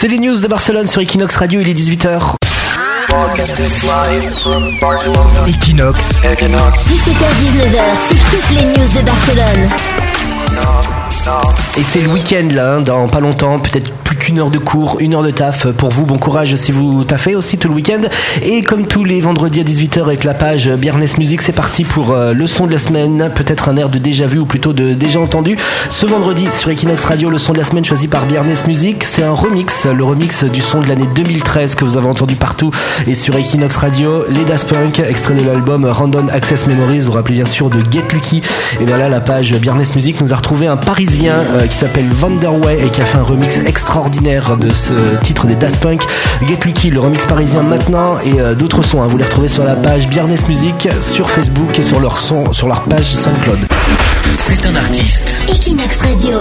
C'est les news de Barcelone sur Equinox Radio, il est 18h. Equinox. 17h-19h, c'est toutes les news de Barcelone. Et c'est le week-end là, hein, dans pas longtemps, peut-être qu'une heure de cours, une heure de taf pour vous. Bon courage si vous taffez aussi tout le week-end. Et comme tous les vendredis à 18h avec la page Biernes Music, c'est parti pour euh, le son de la semaine. Peut-être un air de déjà vu ou plutôt de déjà entendu. Ce vendredi sur Equinox Radio, le son de la semaine choisi par Biernes Music, c'est un remix, le remix du son de l'année 2013 que vous avez entendu partout. Et sur Equinox Radio, les Daft Punk, extrait de l'album Random Access Memories. Vous vous rappelez bien sûr de Get Lucky. Et voilà, la page Biernes Music nous a retrouvé un Parisien euh, qui s'appelle Vanderway et qui a fait un remix extraordinaire de ce titre des Daft Punk. Get Lucky, le remix parisien maintenant et euh, d'autres sons. hein. Vous les retrouvez sur la page Biernes Music sur Facebook et sur leur son, sur leur page SoundCloud. C'est un artiste. Equinox Radio.